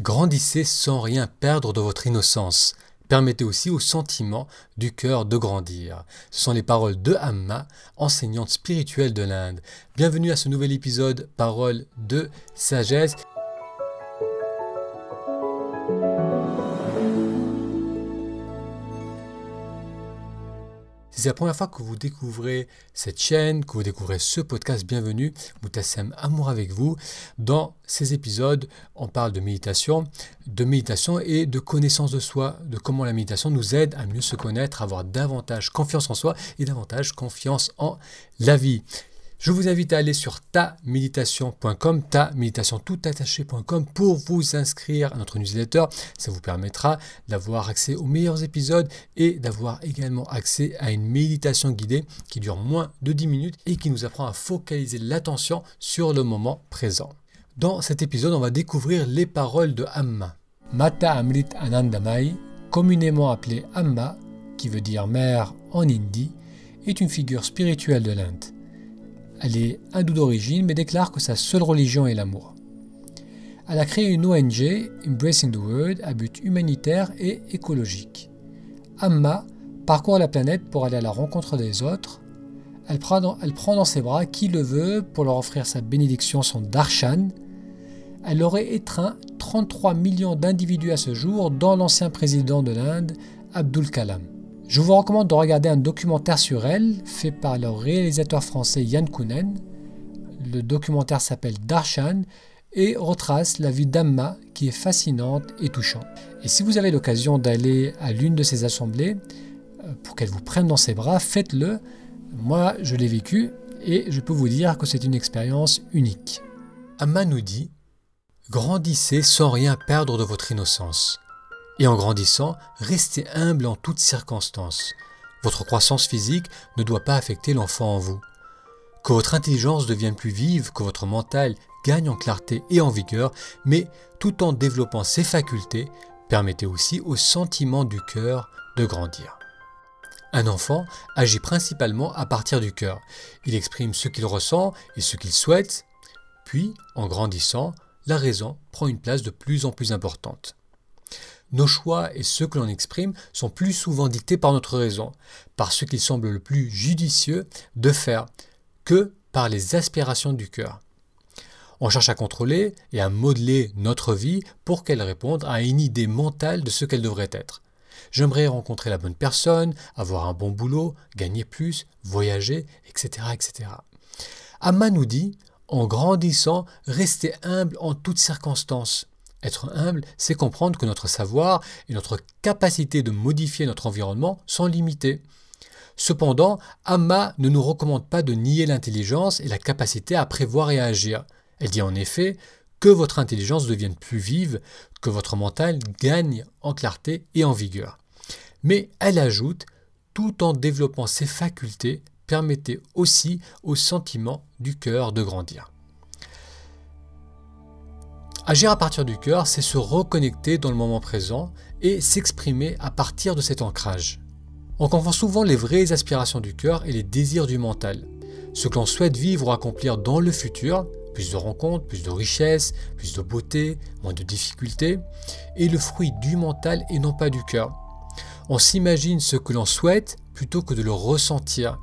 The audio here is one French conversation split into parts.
Grandissez sans rien perdre de votre innocence. Permettez aussi au sentiment du cœur de grandir. Ce sont les paroles de Amma, enseignante spirituelle de l'Inde. Bienvenue à ce nouvel épisode Paroles de sagesse. Si c'est la première fois que vous découvrez cette chaîne, que vous découvrez ce podcast, bienvenue. Moutassem Amour avec vous. Dans ces épisodes, on parle de méditation, de méditation et de connaissance de soi, de comment la méditation nous aide à mieux se connaître, à avoir davantage confiance en soi et davantage confiance en la vie. Je vous invite à aller sur taméditation.com, taméditation.toutattaché.com pour vous inscrire à notre newsletter. Ça vous permettra d'avoir accès aux meilleurs épisodes et d'avoir également accès à une méditation guidée qui dure moins de 10 minutes et qui nous apprend à focaliser l'attention sur le moment présent. Dans cet épisode, on va découvrir les paroles de Amma. Mata Amrit Anandamai, communément appelée Amma, qui veut dire mère en hindi, est une figure spirituelle de l'Inde. Elle est hindoue d'origine, mais déclare que sa seule religion est l'amour. Elle a créé une ONG, Embracing the World, à but humanitaire et écologique. Amma parcourt la planète pour aller à la rencontre des autres. Elle prend, dans, ses bras qui le veut pour leur offrir sa bénédiction, son darshan. Elle aurait étreint 33 millions d'individus à ce jour, dont l'ancien président de l'Inde, Abdul Kalam. Je vous recommande de regarder un documentaire sur elle, fait par le réalisateur français Yann Kounen. Le documentaire s'appelle Darshan et retrace la vie d'Amma qui est fascinante et touchante. Et si vous avez l'occasion d'aller à l'une de ces assemblées, euh, pour qu'elle vous prenne dans ses bras, faites-le. Moi, je l'ai vécu et je peux vous dire que c'est une expérience unique. Amma nous dit Grandissez sans rien perdre de votre innocence. Et en grandissant, restez humble en toutes circonstances. Votre croissance physique ne doit pas affecter l'enfant en vous. Que votre intelligence devienne plus vive, que votre mental gagne en clarté et en vigueur, mais tout en développant ses facultés, permettez aussi au sentiment du cœur de grandir. Un enfant agit principalement à partir du cœur. Il exprime ce qu'il ressent et ce qu'il souhaite, puis, en grandissant, la raison prend une place de plus en plus importante. Nos choix et ceux que l'on exprime sont plus souvent dictés par notre raison, par ce qu'il semble le plus judicieux de faire, que par les aspirations du cœur. On cherche à contrôler et à modeler notre vie pour qu'elle réponde à une idée mentale de ce qu'elle devrait être. J'aimerais rencontrer la bonne personne, avoir un bon boulot, gagner plus, voyager, etc. etc. Nous dit, en grandissant, restez humble en toutes circonstances. Être humble, c'est comprendre que notre savoir et notre capacité de modifier notre environnement sont limités. Cependant, Amma ne nous recommande pas de nier l'intelligence et la capacité à prévoir et à agir. Elle dit en effet que votre intelligence devienne plus vive, que votre mental gagne en clarté et en vigueur. Mais elle ajoute, tout en développant ses facultés, permettez aussi au sentiment du cœur de grandir. Agir à partir du cœur, c'est se reconnecter dans le moment présent et s'exprimer à partir de cet ancrage. On confond souvent les vraies aspirations du cœur et les désirs du mental. Ce que l'on souhaite vivre ou accomplir dans le futur, plus de rencontres, plus de richesses, plus de beauté, moins de difficultés, est le fruit du mental et non pas du cœur. On s'imagine ce que l'on souhaite plutôt que de le ressentir.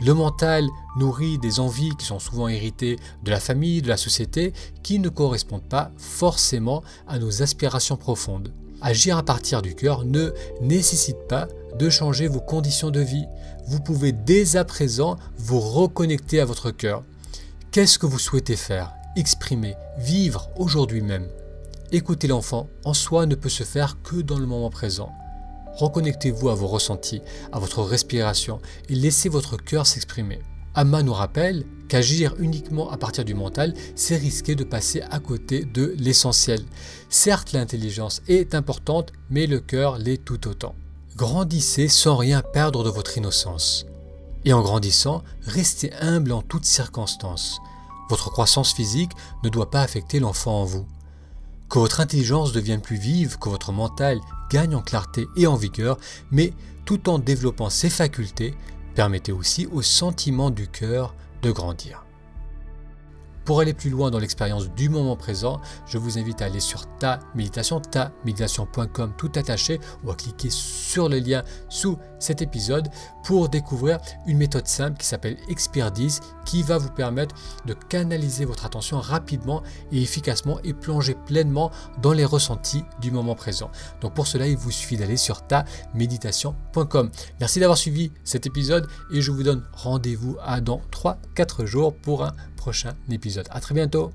Le mental nourrit des envies qui sont souvent héritées de la famille, de la société, qui ne correspondent pas forcément à nos aspirations profondes. Agir à partir du cœur ne nécessite pas de changer vos conditions de vie. Vous pouvez dès à présent vous reconnecter à votre cœur. Qu'est-ce que vous souhaitez faire, exprimer, vivre aujourd'hui même? Écouter l'enfant en soi ne peut se faire que dans le moment présent. Reconnectez-vous à vos ressentis, à votre respiration et laissez votre cœur s'exprimer. Amma nous rappelle qu'agir uniquement à partir du mental, c'est risquer de passer à côté de l'essentiel. Certes, l'intelligence est importante, mais le cœur l'est tout autant. Grandissez sans rien perdre de votre innocence. Et en grandissant, restez humble en toutes circonstances. Votre croissance physique ne doit pas affecter l'enfant en vous. Que votre intelligence devienne plus vive, que votre mental gagne en clarté et en vigueur, mais tout en développant ses facultés, permettez aussi au sentiment du cœur de grandir. Pour aller plus loin dans l'expérience du moment présent, je vous invite à aller sur ta méditation, ta méditation.com tout attaché ou à cliquer sur le lien sous cet épisode pour découvrir une méthode simple qui s'appelle Expertise qui va vous permettre de canaliser votre attention rapidement et efficacement et plonger pleinement dans les ressentis du moment présent. Donc pour cela, il vous suffit d'aller sur ta méditation.com. Merci d'avoir suivi cet épisode et je vous donne rendez-vous à dans 3-4 jours pour un prochain épisode. À très bientôt